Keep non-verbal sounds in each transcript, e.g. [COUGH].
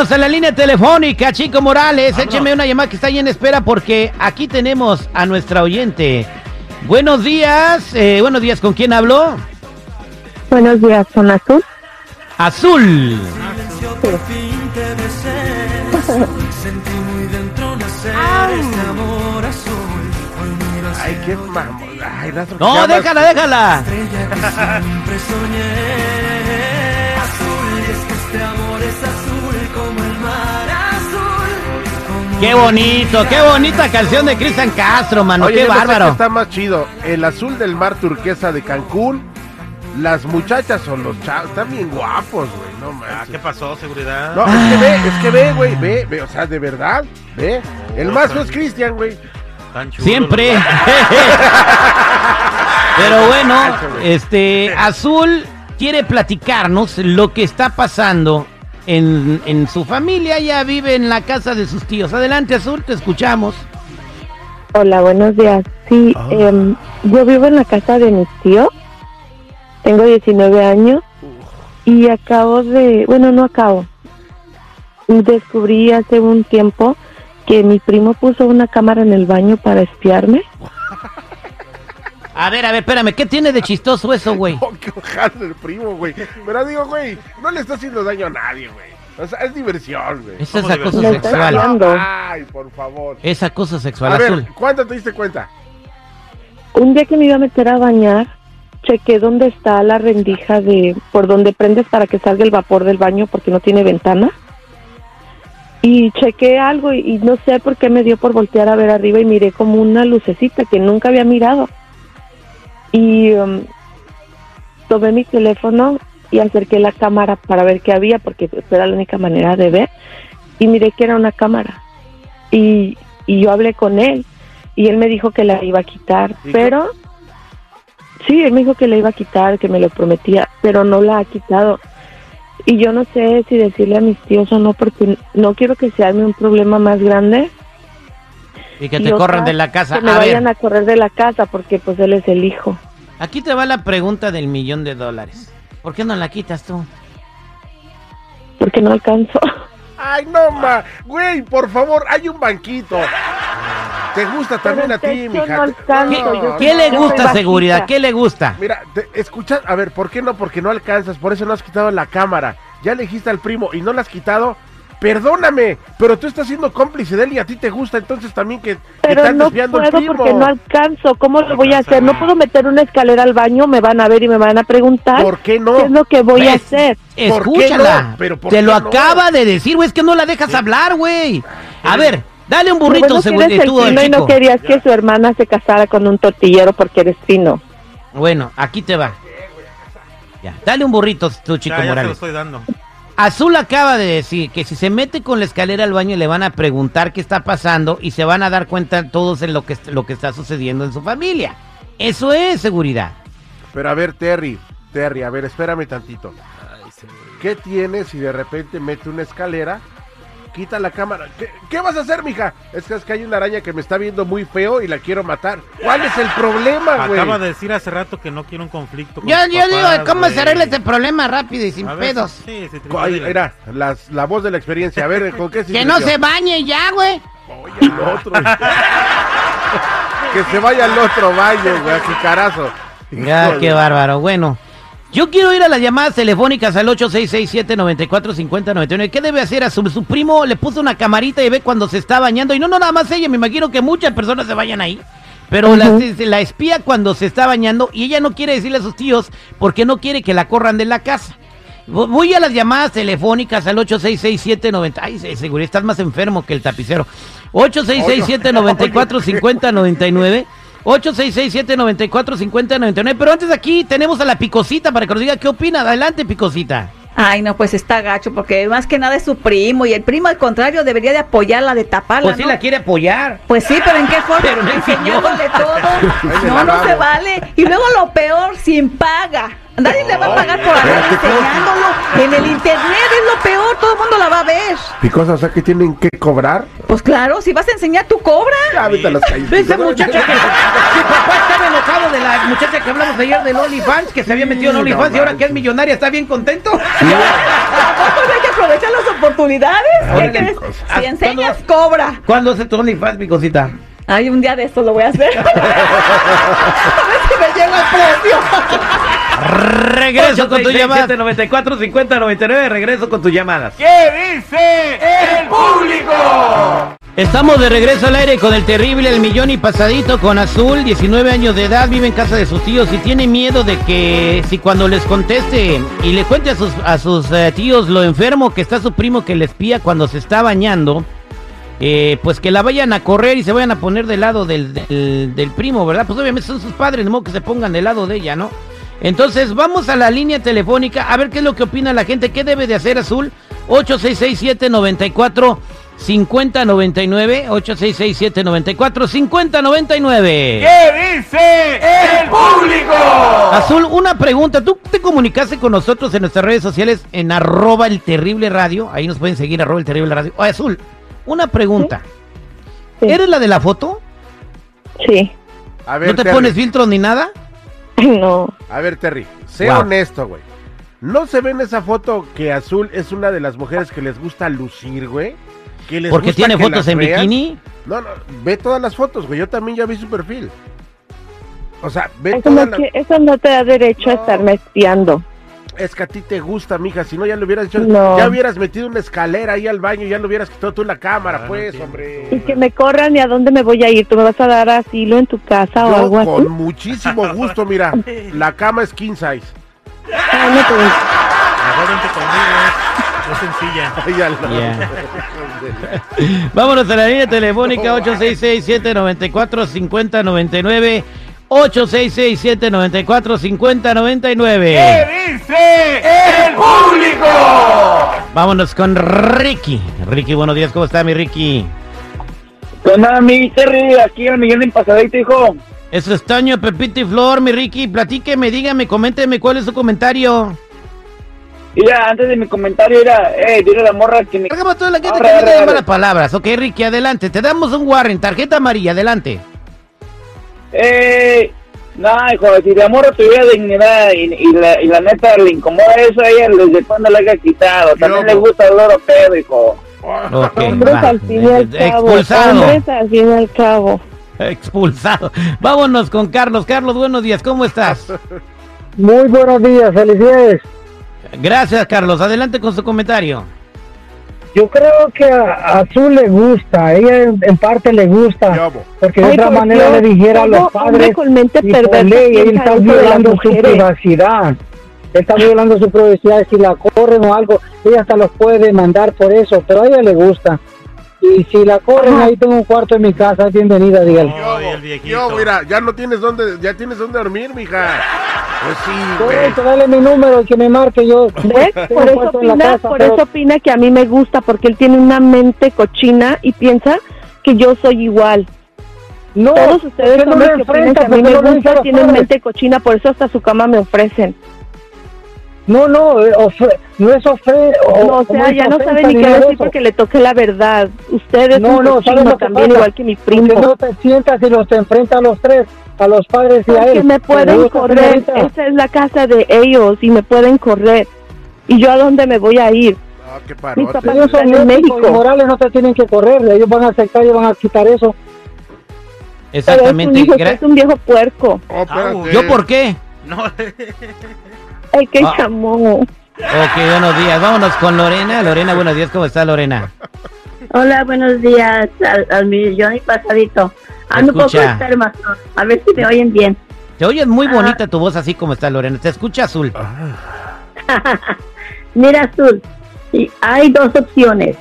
Vámonos a la línea telefónica, Chico Morales. Écheme una llamada que está ahí en espera porque aquí tenemos a nuestra oyente. Buenos días. eh, buenos días, ¿con quién hablo? Buenos días, ¿son azul? Azul. Ay, qué mamón. Ay, No, déjala, déjala. Qué bonito, qué bonita canción de Cristian Castro, mano. Oye, qué no bárbaro. está más chido, el azul del mar turquesa de Cancún, las muchachas o los chavos, están bien guapos, güey, no Ah, manches. ¿Qué pasó? ¿Seguridad? No, es que ve, es que ve, güey, ve, ve, o sea, de verdad, ve. El más feo es Cristian, güey. Tan chulo, Siempre. los- [LAUGHS] Pero bueno, este Azul quiere platicarnos lo que está pasando en, en su familia. Ella vive en la casa de sus tíos. Adelante, Azul, te escuchamos. Hola, buenos días. Sí, em, yo vivo en la casa de mis tíos. Tengo 19 años y acabo de, bueno, no acabo. Descubrí hace un tiempo que mi primo puso una cámara en el baño para espiarme. A ver, a ver, espérame, ¿qué tiene de chistoso eso, güey? Oh, qué ojal el primo, güey. Pero digo, güey, no le está haciendo daño a nadie, güey. O sea, es diversión, güey. Esa es acoso sexual. Ay, por favor. Es acoso sexual, A ver, Azul. ¿cuándo te diste cuenta? Un día que me iba a meter a bañar, chequé dónde está la rendija de por donde prendes para que salga el vapor del baño porque no tiene ventana. Y chequé algo y, y no sé por qué me dio por voltear a ver arriba y miré como una lucecita que nunca había mirado. Y um, tomé mi teléfono y acerqué la cámara para ver qué había porque era la única manera de ver. Y miré que era una cámara. Y, y yo hablé con él y él me dijo que la iba a quitar, ¿Y pero sí, él me dijo que la iba a quitar, que me lo prometía, pero no la ha quitado. Y yo no sé si decirle a mis tíos o no, porque no quiero que se arme un problema más grande. Y que y te otra, corran de la casa. Que me A vayan ver, a correr de la casa, porque pues él es el hijo. aquí te va la pregunta del millón de dólares. ¿Por qué no la quitas tú? Porque no alcanzo. Ay, no, ma. Güey, por favor, hay un banquito. ¿Te gusta también Pero a ti, mija? no yo ¿Qué le gusta bajita. seguridad? ¿Qué le gusta? Mira, te, escucha, a ver, ¿por qué no? Porque no alcanzas, por eso no has quitado la cámara. Ya le dijiste al primo y no la has quitado. Perdóname, pero tú estás siendo cómplice de él y a ti te gusta, entonces también que, que Pero estás no puedo primo. porque no alcanzo. ¿Cómo lo voy a hacer? No puedo meter una escalera al baño, me van a ver y me van a preguntar ¿Por qué no? qué es lo que voy a ¿Ves? hacer. ¿Por qué Escúchala. no? Pero ¿por Te qué lo no? acaba de decir, güey. Es que no la dejas hablar, güey. A ver, dale un burrito, bueno eres el tú, el fino y no querías que su hermana se casara con un tortillero porque eres fino. Bueno, aquí te va. Ya, dale un burrito, tú, chico Ya, ya te lo estoy dando. Azul acaba de decir que si se mete con la escalera al baño le van a preguntar qué está pasando y se van a dar cuenta todos en lo que, lo que está sucediendo en su familia. Eso es seguridad. Pero a ver, Terry, Terry, a ver, espérame tantito. ¿Qué tienes si de repente mete una escalera? Quita la cámara. ¿Qué, qué vas a hacer, mija? Es que, es que hay una araña que me está viendo muy feo y la quiero matar. ¿Cuál es el problema, güey? Acaba de decir hace rato que no quiere un conflicto. con Yo, yo digo, ¿cómo se arregla este problema rápido y sin A ver, pedos? Sí, sí, Ay, las- la voz de la experiencia. A ver, ¿con qué Que no se bañe ya, güey. Oye, el otro. [LAUGHS] que se vaya al otro baño, güey, carazo. Ya, qué bárbaro. Bueno, yo quiero ir a las llamadas telefónicas al 8667-945099. ¿Qué debe hacer? A su, su primo le puso una camarita y ve cuando se está bañando. Y no, no, nada más ella. Me imagino que muchas personas se vayan ahí. Pero la, la espía cuando se está bañando y ella no quiere decirle a sus tíos porque no quiere que la corran de la casa. Vo- Voy a las llamadas telefónicas al 8667-90. Ay, se- seguro, estás más enfermo que el tapicero. 8667-945099. 8667-945099. Pero antes aquí tenemos a la Picosita para que nos diga qué opina. Adelante, Picosita. Ay, no, pues está gacho, porque más que nada es su primo, y el primo al contrario debería de apoyarla, de taparla, Pues sí ¿no? la quiere apoyar. Pues sí, pero ¿en qué forma? Pero no Enseñándole todo. [LAUGHS] No, no se vale. Y luego lo peor, sin paga. Nadie le va a pagar por andar enseñándolo. En el internet es lo peor, todo el mundo la va a ver. Picosa, o sea que tienen que cobrar. Pues claro, si vas a enseñar, tú cobra. Ya, vete a las calles. ¿Ves esa muchacha que su papá estaba enojado de la muchacha que hablamos ayer del OnlyFans, que se había metido en OnlyFans y ahora que es millonaria está bien contento? [LAUGHS] Tampoco hay que aprovechar las oportunidades. ¿Qué crees? Si enseñas, cobra. ¿Cuándo hace tu OnlyFans, mi cosita? Ay, un día de esto lo voy a hacer. [LAUGHS] a ver si me llega el precio. Regreso con tu llamada. 94 50 99. Regreso con tus llamadas. ¿Qué dice el público? Estamos de regreso al aire con el terrible El Millón y Pasadito con Azul, 19 años de edad, vive en casa de sus tíos y tiene miedo de que si cuando les conteste y le cuente a sus, a sus eh, tíos lo enfermo que está su primo que le espía cuando se está bañando, eh, pues que la vayan a correr y se vayan a poner del lado del, del, del primo, ¿verdad? Pues obviamente son sus padres, de modo que se pongan del lado de ella, ¿no? Entonces vamos a la línea telefónica a ver qué es lo que opina la gente, qué debe de hacer Azul, 8667 94 5099 8667 94 5099 ¿Qué dice el público? Azul, una pregunta. ¿Tú te comunicaste con nosotros en nuestras redes sociales en arroba el terrible radio? Ahí nos pueden seguir arroba el terrible radio. Oye, Azul, una pregunta. Sí. ¿Eres la de la foto? Sí. A ver, ¿No te pones filtros ni nada? [LAUGHS] No. A ver, Terry, sé Wow. honesto, güey. ¿No se ve en esa foto que Azul es una de las mujeres que les gusta lucir, güey? Que les Porque gusta tiene que fotos en bikini. No, no, ve todas las fotos, güey. Yo también ya vi su perfil. O sea, ve Eso todas no, eso no te da derecho a estarme espiando. Es que a ti te gusta, mija. Si no, ya lo hubieras hecho. No. Ya hubieras metido una escalera ahí al baño. Ya lo hubieras quitado tú la cámara, Ah, pues, hombre. Y que me corran y a dónde me voy a ir. ¿Tú me vas a dar asilo en tu casa o algo así? con muchísimo gusto, mira. La cama es king size. Ah, no, pues, conmigo, es, es sencilla. Yeah. [LAUGHS] Vámonos a la línea telefónica 866-794-5099. 866-794-5099. dice el público? Vámonos con Ricky. Ricky, buenos días. ¿Cómo está mi Ricky? ¿Qué onda, mi Terry? Aquí el millón de pasadito, hijo. Eso es Toño, Pepito y Flor, mi Ricky. Platíqueme, dígame, coménteme cuál es su comentario. Mira, antes de mi comentario, era, eh, dile a la morra que me... Hagamos toda la gente Arre, que no arre, arre. malas palabras. Ok, Ricky, adelante. Te damos un warrant, tarjeta amarilla, adelante. Eh, no, hijo, si la morra tuviera dignidad y, y la, y la neta le incomoda eso a ella, desde cuando le haya quitado. También le gusta el oro pedo, hijo. Ok, hombres va. al fin y al cabo. Expulsado. Hombres al fin y al cabo. Expulsado. Vámonos con Carlos. Carlos, buenos días. ¿Cómo estás? Muy buenos días, felicidades. Gracias, Carlos. Adelante con su comentario. Yo creo que a Azul le gusta, a ella en, en parte le gusta, porque de Ay, otra por manera Dios, le dijera a los padres y perversa ley él está violando su privacidad, él está violando su privacidad, si la corren o algo, ella hasta los puede demandar por eso, pero a ella le gusta. Y si la corren, Ajá. ahí tengo un cuarto en mi casa, es bienvenida, dígale. Yo, mira, ya no tienes dónde, ya tienes dónde dormir, mija. Pues sí, güey. Correcto, dale mi número y que me marque yo. [LAUGHS] ¿Ves? Por eso opina, casa, por pero- eso opina que a mí me gusta, porque él tiene una mente cochina y piensa que yo soy igual. No, Todos ustedes ¿por qué no hombres que opinan que a mí ¿Por qué me no gusta tienen padres? mente cochina, por eso hasta su cama me ofrecen. No, no, eh, ofre- no es ofre... o- No, o sea, ya no sabe ni qué decir eso. porque le toque la verdad. Usted es No, un no, cochino ¿sabes lo que también, igual que mi primo. Porque no te sientas y los te enfrenta a los tres, a los padres y a Porque él. me ¿Te pueden correr, esa es la casa de ellos y me pueden correr. ¿Y yo a dónde me voy a ir? Ah, qué Mis papás Ellos son en México. morales, no te tienen que correr, ellos van a aceptar y van a quitar eso. Pero es un, Exactamente. hijo, Gra- es un viejo puerco. Oh. ¿Yo por qué? No, [LAUGHS] El que Ah. llamó. Ok, buenos días. Vámonos con Lorena. Lorena, buenos días. ¿Cómo está Lorena? Hola, buenos días al, al millón y pasadito. Ando un poco enferma, a ver si me oyen bien. Te oyes muy bonita tu voz así como está Lorena. Te escucha azul. [LAUGHS] Mira, Azul, y hay dos opciones.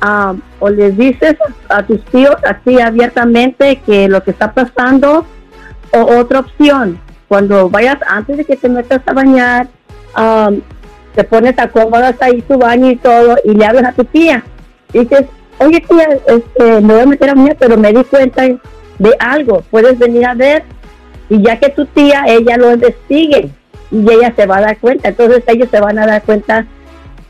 Ah, o les dices a tus tíos así abiertamente que lo que está pasando, o otra opción, cuando vayas antes de que te metas a bañar, ah, te pones acomodas ahí tu baño y todo, y le hablas a tu tía. Y dices, oye tía, este, me voy a meter a bañar, pero me di cuenta de algo, puedes venir a ver, y ya que tu tía, ella lo investigue, y ella se va a dar cuenta, entonces ellos se van a dar cuenta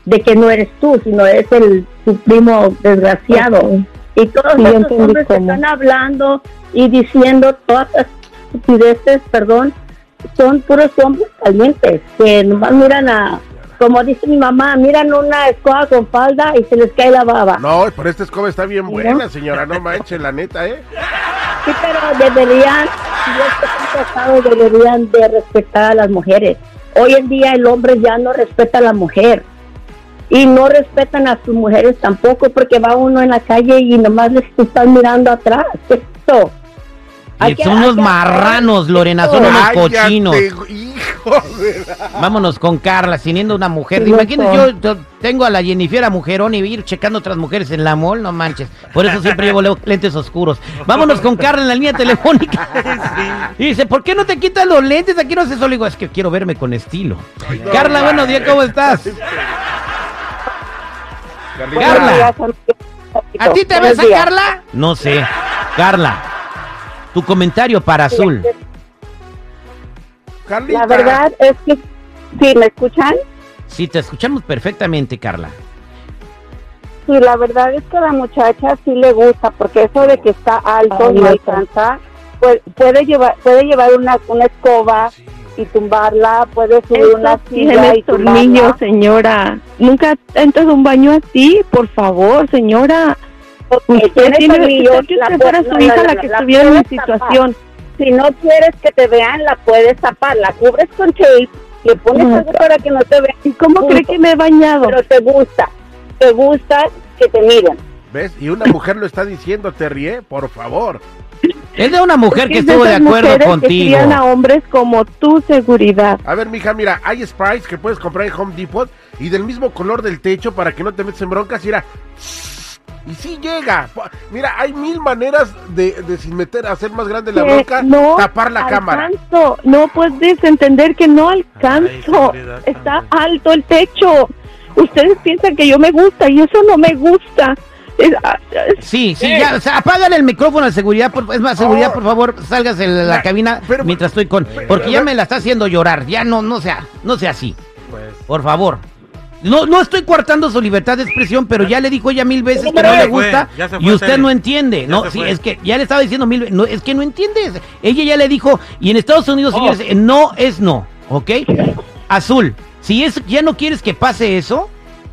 de que no eres tú, sino es el tu primo desgraciado. Y todos Sí, esos hombres que cómo. están hablando y diciendo todas las estupideces, perdón, son puros hombres calientes que nomás miran a, como dice mi mamá, miran una escoba con falda y se les cae la baba. No, pero esta escoba está bien ¿No? buena, señora, no manches, la neta, ¿eh? Sí, pero deberían, si es que son casados, deberían de respetar a las mujeres. Hoy en día el hombre ya no respeta a la mujer. Y no respetan a sus mujeres tampoco porque va uno en la calle y nomás les están mirando atrás. ¿Qué es esto? Hay que- son unos que- marranos, Lorena, son unos cochinos. Vámonos con Carla, siendo una mujer. Loco. yo, yo tengo a la Jennifer a mujerón y ir checando otras mujeres en la mall, no manches. Por eso siempre llevo le- lentes oscuros. Vámonos con Carla en la línea telefónica. [LAUGHS] Y dice, ¿por qué no te quitas los lentes? Aquí no hace sol. Le digo, es que quiero verme con estilo. Carla, buenos días, ¿cómo estás? Carla. ¿A ti te ves a. Carla? No sé. Carla, tu comentario para Azul. Carlita. La verdad es que, sí, ¿me escuchan? Sí, te escuchamos perfectamente, Carla. Sí, la verdad es que a la muchacha sí le gusta, porque eso de que está alto Ay, no alcanza, puede, puede llevar puede llevar una, una escoba y tumbarla, puede subir una silla y tumbarla. señora. Nunca entras a un baño así, por favor, señora. Porque Usted tiene tiene tornillos, usted que la su no, hija no, la que estuviera en mi tapar. Si no quieres que te vean, la puedes tapar, la cubres con tape, le pones algo para que no te vean. ¿Y cómo Punto. cree que me he bañado? Pero te gusta, te gusta que te miren. ¿Ves? Y una mujer lo está diciendo, te ríe, por favor. Es de una mujer que Es estuvo de esas acuerdo Que contigo. crían a hombres como tu seguridad. A ver, mija, mira, hay sprays que puedes comprar en Home Depot y del mismo color del techo para que no te metas en broncas y mira. Y sí llega. Mira, hay mil maneras de, de sin meter, hacer más grande la no tapar la cámara. No puedes entender que no alcanzo. Está alto el techo. Ustedes piensan que yo me gusta y eso no me gusta. Ah, Sí, sí, ya, o sea, apágale el micrófono a seguridad, por, es más, seguridad, Oh. por favor, salgas de la cabina pero- mientras estoy con, porque ya me la está haciendo llorar, ya no, no sea, no sea así, Pues, por favor. No, no estoy coartando su libertad de expresión, pero ya le dijo ella mil veces que no le gusta y usted no entiende. Ya No, sí, es que ya le estaba diciendo mil veces, no, es que no entiendes. Ella ya le dijo, y en Estados Unidos, Oh. señores, no es no, ¿ok? Azul, si es, ya no quieres que pase eso,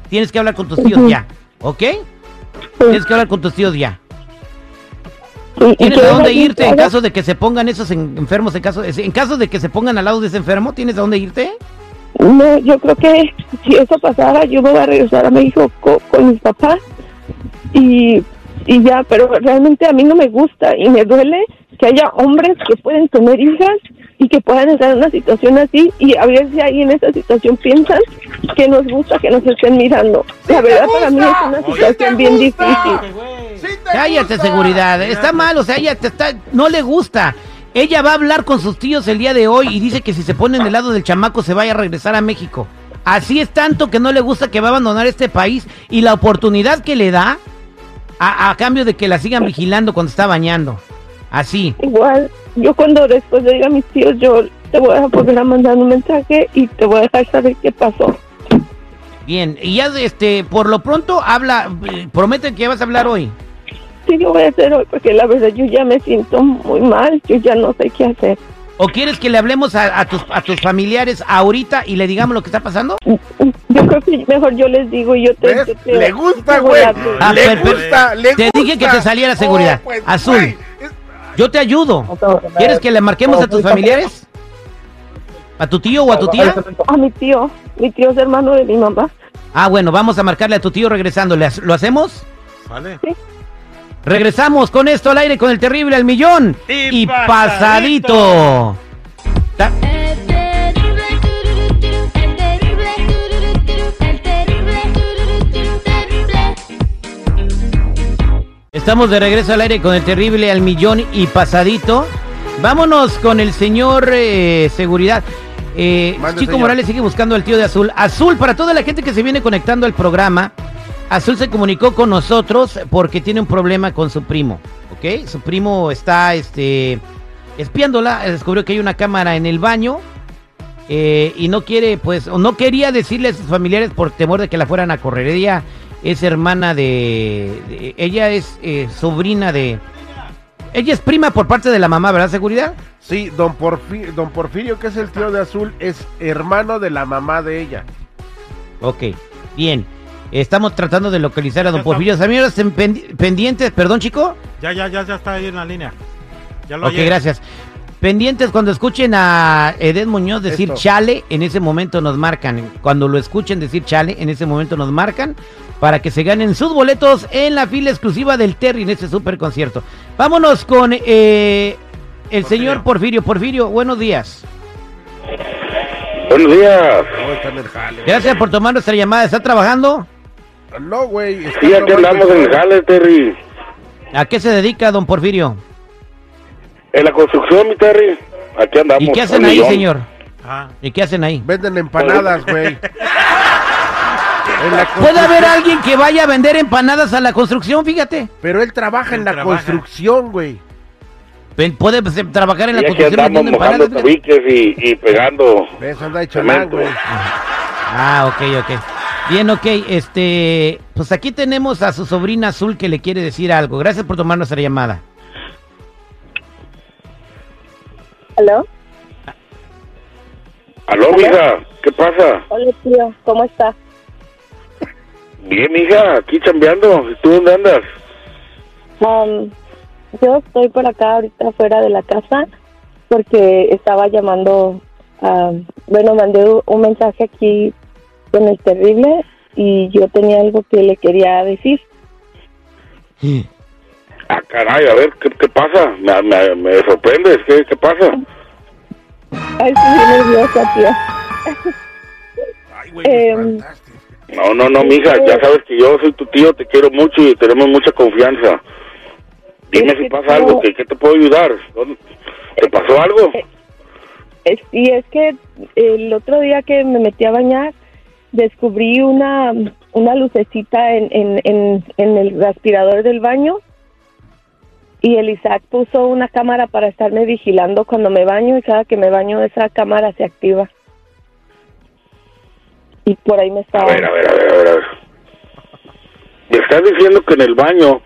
tienes que hablar con tus tíos ya, ¿ok? Tienes que hablar con tus tíos ya. ¿Tienes a dónde irte en caso de que se pongan esos en- enfermos? En caso, en caso de que se pongan al lado de ese enfermo, ¿tienes a dónde irte? No, yo creo que si eso pasara, yo me voy a regresar a México co- con, mis papás y, y ya, pero realmente a mí no me gusta y me duele que haya hombres que pueden tener hijas y que puedan estar en una situación así y a ver si ahí en esa situación piensan que nos gusta que nos estén mirando. La verdad para mí es una situación bien difícil. Cállate, seguridad. Está mal, o sea, ella te está, no le gusta. Ella va a hablar con sus tíos el día de hoy y dice que si se pone en el lado del chamaco se vaya a regresar a México. Así es tanto que no le gusta que va a abandonar este país y la oportunidad que le da a, a cambio de que la sigan vigilando cuando está bañando. Así. Igual, yo cuando después le diga a mis tíos, yo te voy a volver a mandar un mensaje y te voy a dejar saber qué pasó. Bien, y ya este, por lo pronto habla, eh, promete que vas a hablar hoy. Sí, lo voy a hacer hoy porque la verdad yo ya me siento muy mal, yo ya no sé qué hacer. ¿O quieres que le hablemos a, a tus, a tus familiares ahorita y le digamos lo que está pasando? Yo creo que mejor yo les digo y yo te... ¿Ves? te- te- Le gusta, güey. a- Ah, Le pero- gusta, le te dije que te saliera seguridad. Oh, pues, Azul. Yo te ayudo. ¿Quieres que le marquemos a tus familiares? ¿A tu tío o a tu tía? A mi tío, mi tío es hermano de mi mamá. Ah, bueno, vamos a marcarle a tu tío regresando. ¿Le ha- ¿Lo hacemos? ¿Sale? Regresamos con esto al aire con el terrible al millón. Y Y, pasadito. Estamos de regreso al aire con el terrible al millón y pasadito. Vámonos con el señor eh, seguridad. Eh, Mande, Chico señor. Morales sigue buscando al tío de Azul. Azul, para toda la gente que se viene conectando al programa, Azul se comunicó con nosotros porque tiene un problema con su primo. ¿Ok? Su primo está este, espiándola, descubrió que hay una cámara en el baño. eh, y no quiere, pues, o no quería decirle a sus familiares por temor de que la fueran a correr. Ella es hermana de, de- ella es eh, sobrina de, ella es prima por parte de la mamá, ¿verdad, seguridad? Sí, don, Porfi- don Porfirio, que es el tío de Azul, es hermano de la mamá de ella. Ok, bien. Estamos tratando de localizar a don Porfirio. Pendi- pendientes, perdón, chico. Ya, ya, ya, ya está ahí en la línea. Ya lo Ok, gracias. Pendientes cuando escuchen a Edén Muñoz decir Esto. chale, en ese momento nos marcan. Cuando lo escuchen decir chale, en ese momento nos marcan para que se ganen sus boletos en la fila exclusiva del Terry en este super concierto. Vámonos con eh, el Porfirio. señor Porfirio. Porfirio, buenos días. Buenos días. Gracias por tomar nuestra llamada. ¿Está trabajando? No, güey. Sí, aquí andamos en jale, Terry. ¿A qué se dedica don Porfirio? En la construcción, mi Terry. Aquí andamos. ¿Y qué hacen ahí, millón. señor? Ah, ¿Y qué hacen ahí? Venden empanadas, güey. [LAUGHS] Puede haber alguien que vaya a vender empanadas a la construcción, fíjate. Pero él trabaja en la trabaja. construcción, güey. Puede pues, trabajar en la Y construcción vendiendo empanadas. y, y pegando. ¿Ves? Anda de chalán, Cemento. güey. Ah, ok, ok. Bien, ok. Este, pues aquí tenemos a su sobrina Azul que le quiere decir algo. Gracias por tomar nuestra llamada. ¿Aló? Aló, mija. ¿Qué pasa? Hola, tío. ¿Cómo está? Bien, mija. Aquí chambeando. ¿Y tú dónde andas? Um, yo estoy por acá ahorita afuera de la casa porque estaba llamando, a- bueno, mandé un mensaje aquí con el terrible y yo tenía algo que le quería decir. Ah, caray. A ver, ¿qué, qué pasa? Me, me, me sorprendes. ¿Qué, ¿Qué pasa? Ay, estoy nerviosa, tío. Ay, güey, Em. No, no, no, mija. Ya sabes que yo soy tu tío. Te quiero mucho y tenemos mucha confianza. Dime si pasa algo. ¿Qué, ¿Qué te puedo ayudar? ¿Dónde- ¿Te pasó algo? Es- y es que el otro día que me metí a bañar, descubrí una, una lucecita en, en, en, en el aspirador del baño y el Isaac puso una cámara para estarme vigilando cuando me baño y cada que me baño esa cámara se activa. Y por ahí me A estaba... a ver, a ver, a ver. a ver. Me estás diciendo que en el baño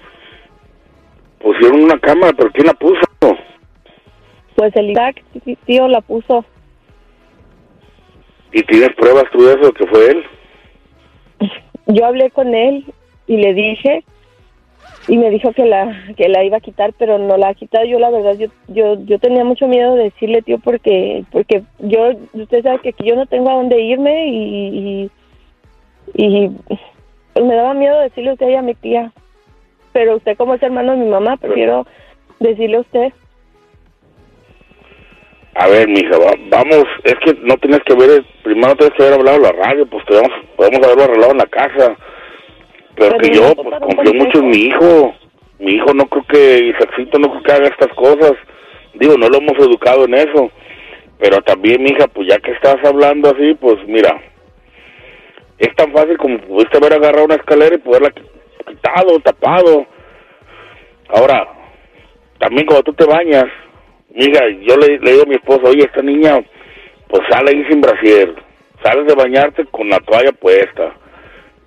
pusieron una cámara, pero ¿quién la puso? Pues el Isaac, tío, la puso. ¿Y tienes pruebas tú de eso, que fue él? yo hablé con él y le dije y me dijo que la que la iba a quitar pero no la ha quitado. Yo la verdad yo yo yo tenía mucho miedo de decirle tío porque porque yo usted sabe que aquí yo no tengo a dónde irme y y, y, pues me daba miedo decirle a usted y a mi tía. Pero usted como es hermano de mi mamá prefiero decirle a usted A ver, mija, va- vamos, es que no tienes que ver, primero tienes que haber hablado la radio, pues podemos, podemos haberlo arreglado en la casa. Pero, Pero que no yo, pues un confío mucho en mi hijo. Mi hijo no creo que, Isaacito no creo que haga estas cosas. Digo, no lo hemos educado en eso. Pero también, mija, pues ya que estás hablando así, pues mira, es tan fácil como pudiste haber agarrado una escalera y poderla qui- quitado, tapado. Ahora, también cuando tú te bañas, mija, yo le, le digo a mi esposo, oye, esta niña, pues sale ahí sin brasier, sales de bañarte con la toalla puesta.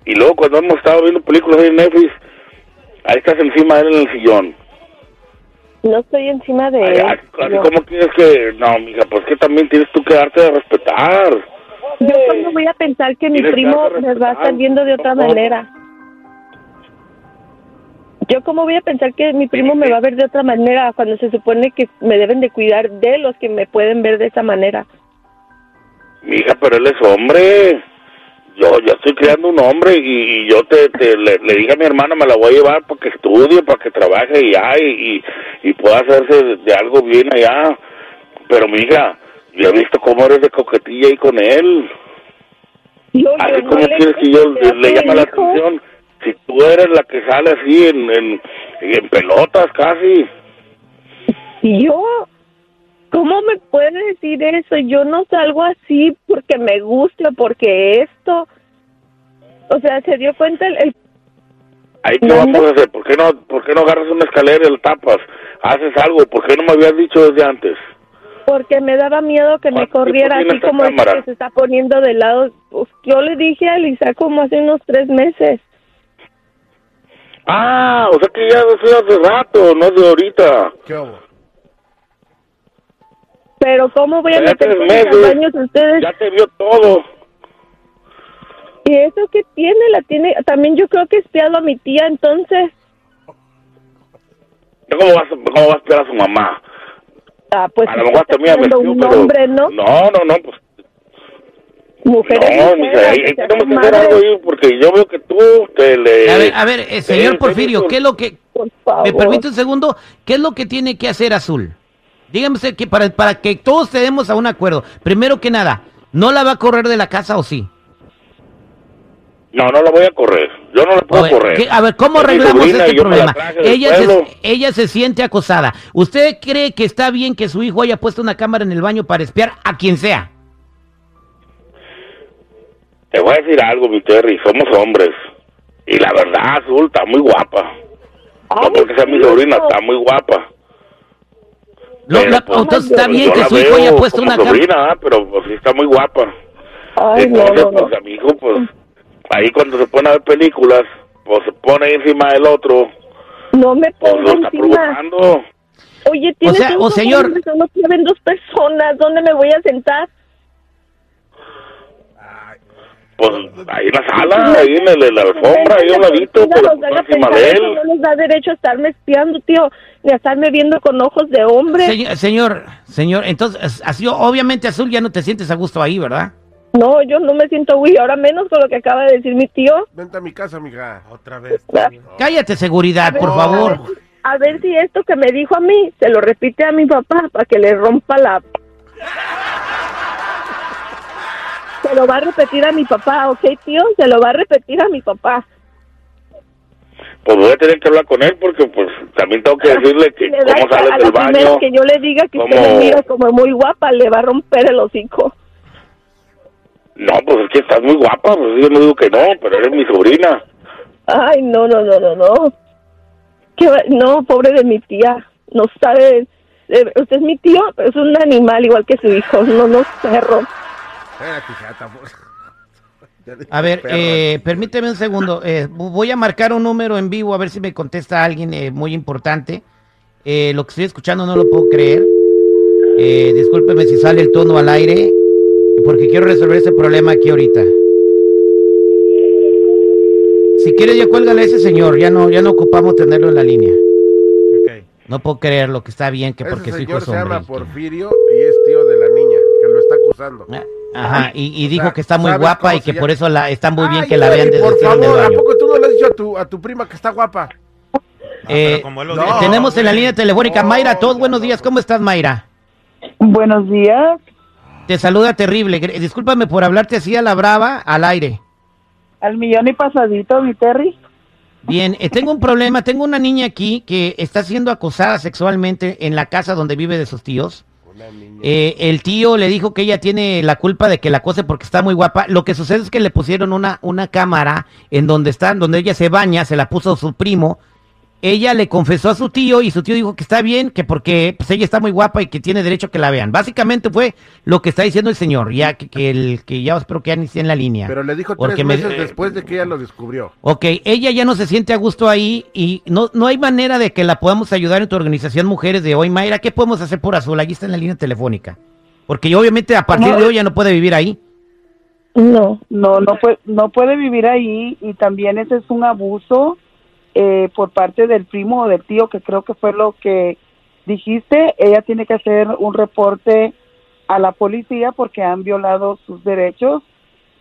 Y luego cuando hemos estado viendo películas ahí en Netflix, ahí estás encima de él en el sillón. no estoy encima de Ay, él así yo, como quieres que, no, mija, pues que también tienes tú que darte de respetar. yo cuando voy a pensar que mi primo me va a estar viendo de otra No, no. manera Yo cómo voy a pensar que mi primo me va a ver de otra manera cuando se supone que me deben de cuidar de los que me pueden ver de esa manera. Mija, pero él es hombre. Yo, yo estoy criando un hombre y, y yo te, te- le, le dije a mi hermana, me la voy a llevar para que estudie, para que trabaje y, y, y pueda hacerse de, de algo bien allá. Pero mija, yo he visto cómo eres de coquetilla ahí con él. Yo, Así yo como quieres que yo le, le llame la atención. Si tú eres la que sale así en, en, en pelotas casi. ¿Y yo? ¿Cómo me puede decir eso? Yo no salgo así porque me gusta, porque esto... O sea, se dio cuenta el... el- Ahí qué ¿Dónde? vamos a hacer, ¿por qué no, por qué no agarras una escalera y la tapas? Haces algo, ¿por qué no me habías dicho desde antes? porque me daba miedo que me ¿Cuánto tiempo corriera así como el que se está poniendo de lado. Pues, yo le dije a Lisa como hace unos tres meses. Ah, o sea que ya eso hace rato, no de ahorita. ¿Qué hubo? Pero ¿cómo voy a Ya meter tres cosas a meses. baños ustedes? Ya te vio todo. ¿Y eso qué tiene? La tiene, también yo creo que he espiado a mi tía, entonces. ¿Cómo vas, ¿Cómo vas a esperar a su mamá? Ah, pues a lo mejor también un pero... hombre, ¿no? No, no, no, pues... Mujeres, no, mujeres, mija, que tenemos que hacer algo ahí, porque yo veo que tú te le... A ver, a ver, eh, señor Eh, Porfirio. ¿qué es lo que... ¿Me permite un segundo? ¿Qué es lo que tiene que hacer Azul? Dígame usted que para, para que todos tenemos a un acuerdo. Primero que nada, ¿no la va a correr de la casa o sí? No, no la voy a correr. Yo no la puedo A ver, correr. ¿qué- a ver, ¿cómo Es arreglamos este problema? Ella se, ella se siente acosada. ¿Usted cree que está bien que su hijo haya puesto una cámara en el baño para espiar a quien sea? Te voy a decir algo, mi Terry, somos hombres. Y la verdad, Azul está muy guapa. No porque sea mi sobrina, está muy guapa. Lo- Pero, la- pues, entonces está pues, bien que su hijo haya puesto una sobrina, ¿ah? pero pues, sí está muy guapa. Ay, no, Entonces, no, no. pues a mi hijo, pues, ahí cuando se pone a ver películas, pues se pone encima del otro, No me pues pongo lo está encima. provocando. Oye, tienes sea, un o señor- solo caben dos personas. ¿Dónde me voy a sentar? Pues ahí en la sala, ahí en, el- en la alfombra, ahí a un ladito, puerta encima de eso, él. No les da derecho a estarme espiando, tío, ni a estarme viendo con ojos de hombre. Señor, señor, señor, entonces, así, obviamente Azul ya no te sientes a gusto ahí, ¿verdad? No, yo no me siento güey, ahora menos con lo que acaba de decir mi tío. Vente a mi casa, mija. Otra vez. Cállate, seguridad, por A favor. ver, a ver si esto que me dijo a mí se lo repite a mi papá para que le rompa la... Se lo va a repetir a mi papá, ¿ok, tío? Se lo va a repetir a mi papá. Pues voy a tener que hablar con él porque pues también tengo que decirle que da cómo a sales la del baño. que yo le diga que usted cómo- me mira como muy guapa, le va a romper el hocico. No, pues es que estás muy guapa, pues yo no digo que no, pero eres mi sobrina. Ay, no, no, no, no, no. ¿Qué va- No, pobre de mi tía. No sabe. eh, Usted es mi tío, es un animal igual que su hijo. No, no perro. Espérate. [LAUGHS] Ya A ver, eh, permíteme un segundo. eh, voy a marcar un número en vivo a ver si me contesta alguien eh, muy importante. Eh, lo que estoy escuchando no lo puedo creer. Eh, discúlpeme si sale el tono al aire, porque quiero resolver ese problema aquí ahorita. Si quieres ya cuélgale a ese señor, ya no, ya no ocupamos tenerlo en la línea. No puedo creerlo que está bien que Ese porque su hijo señor se llama. Porfirio y es tío de la niña que lo está acusando. Ajá, y, y dijo sea, que está muy ¿sabes guapa y que por eso la, está muy bien Ay, que la vean desde el por favor, ¿a poco tú no le has dicho a tu, a tu prima que está guapa? Eh, como él lo No. dijo. tenemos en la línea telefónica Mayra, todos buenos días, ¿cómo estás Mayra? Buenos días. Te saluda terrible, discúlpame por hablarte así a la brava, al aire. Al millón y pasadito, mi Terry. Bien, eh, tengo un problema, tengo una niña aquí que está siendo acosada sexualmente en la casa donde vive de sus tíos. Eh, el tío le dijo que ella tiene la culpa de que la acose porque está muy guapa. Lo que sucede es que le pusieron una, una cámara en donde está, donde ella se baña, se la puso su primo. Ella le confesó a su tío y su tío dijo que está bien, que porque pues, ella está muy guapa y que tiene derecho a que la vean. Básicamente fue lo que está diciendo el señor, ya que, que el que ya espero que ya ni esté en la línea. Pero le dijo Porque tres me- meses después de que ella lo descubrió. Ok, ella ya no se siente a gusto ahí y no, no hay manera de que la podamos ayudar en tu organización Mujeres de hoy. Mayra, ¿qué podemos hacer por Azul? Aquí está en la línea telefónica. Porque yo, obviamente a partir de hoy ya no puede vivir ahí. No, no, no puede, no puede vivir ahí y también ese es un abuso eh, por parte del primo o del tío, que creo que fue lo que dijiste. Ella tiene que hacer un reporte a la policía porque han violado sus derechos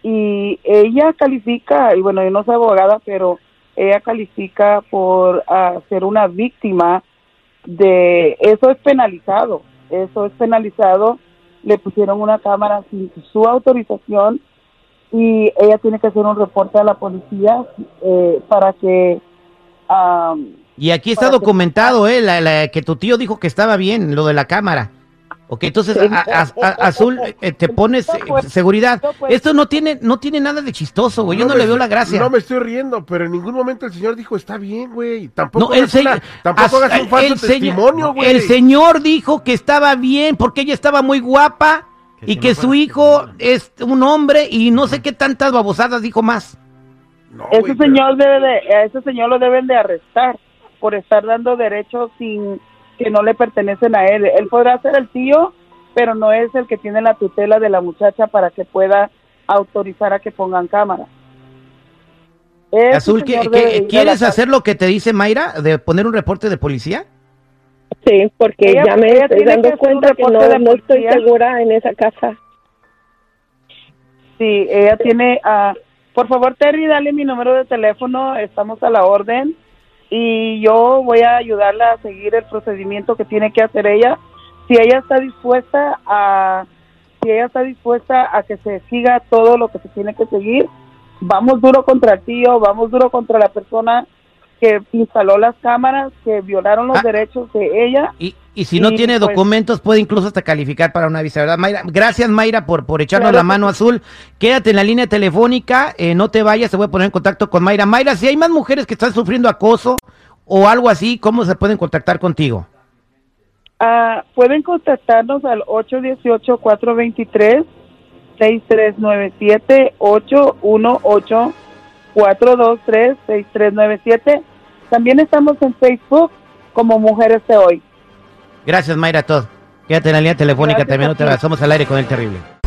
y ella califica, y bueno, yo no soy abogada, pero ella califica por ah, ser una víctima de, eso es penalizado, eso es penalizado, le pusieron una cámara sin su autorización y ella tiene que hacer un reporte a la policía eh, para que am, Y aquí está Para que- documentado, eh, la- la- que tu tío dijo que estaba bien, lo de la cámara. Ok, entonces, Sí. a- a- a- Azul, eh, te pones eh, seguridad. Esto no tiene, no tiene nada de chistoso, güey. Yo no, me- le veo la gracia. No me estoy riendo, pero en ningún momento el señor dijo, está bien, güey. Tampoco, No, el hagas, una- tampoco as- hagas un falso el testimonio, güey. El señor dijo que estaba bien porque ella estaba muy guapa y que su hijo es un hombre y no sé qué tantas babosadas dijo más. Ese señor debe de, a ese señor lo deben de arrestar por estar dando derechos sin que no le pertenecen a él. Él podrá ser el tío, pero no es el que tiene la tutela de la muchacha para que pueda autorizar a que pongan cámara. Ese Azul, ¿qué- señor qué- de- de ¿quieres hacer lo que te dice Mayra, de poner un reporte de policía? Sí, porque Ella- ya me estoy tiene que dando un cuenta que reporte no, de no estoy segura en esa casa. Sí, ella tiene... ah, por favor, Terry, dale mi número de teléfono, estamos a la orden y yo voy a ayudarla a seguir el procedimiento que tiene que hacer ella. Si ella está dispuesta a... Si ella está dispuesta a que se siga todo lo que se tiene que seguir, vamos duro contra el tío, vamos duro contra la persona que instaló las cámaras, que violaron los Ah. derechos de ella. Y, y si no Y, tiene pues, documentos, puede incluso hasta calificar para una visa, ¿verdad, Mayra? Gracias, Mayra, por, por echarnos Claro la mano azul. Quédate en la línea telefónica, eh, no te vayas, te voy a poner en contacto con Mayra. Mayra, si hay más mujeres que están sufriendo acoso o algo así, ¿cómo se pueden contactar contigo? Ah, pueden contactarnos al 818-423-6397, 818-423-6397. También estamos en Facebook como Mujeres de Hoy. Gracias, Mayra, a todos. Quédate en la línea telefónica también, no te. Somos al aire con el terrible.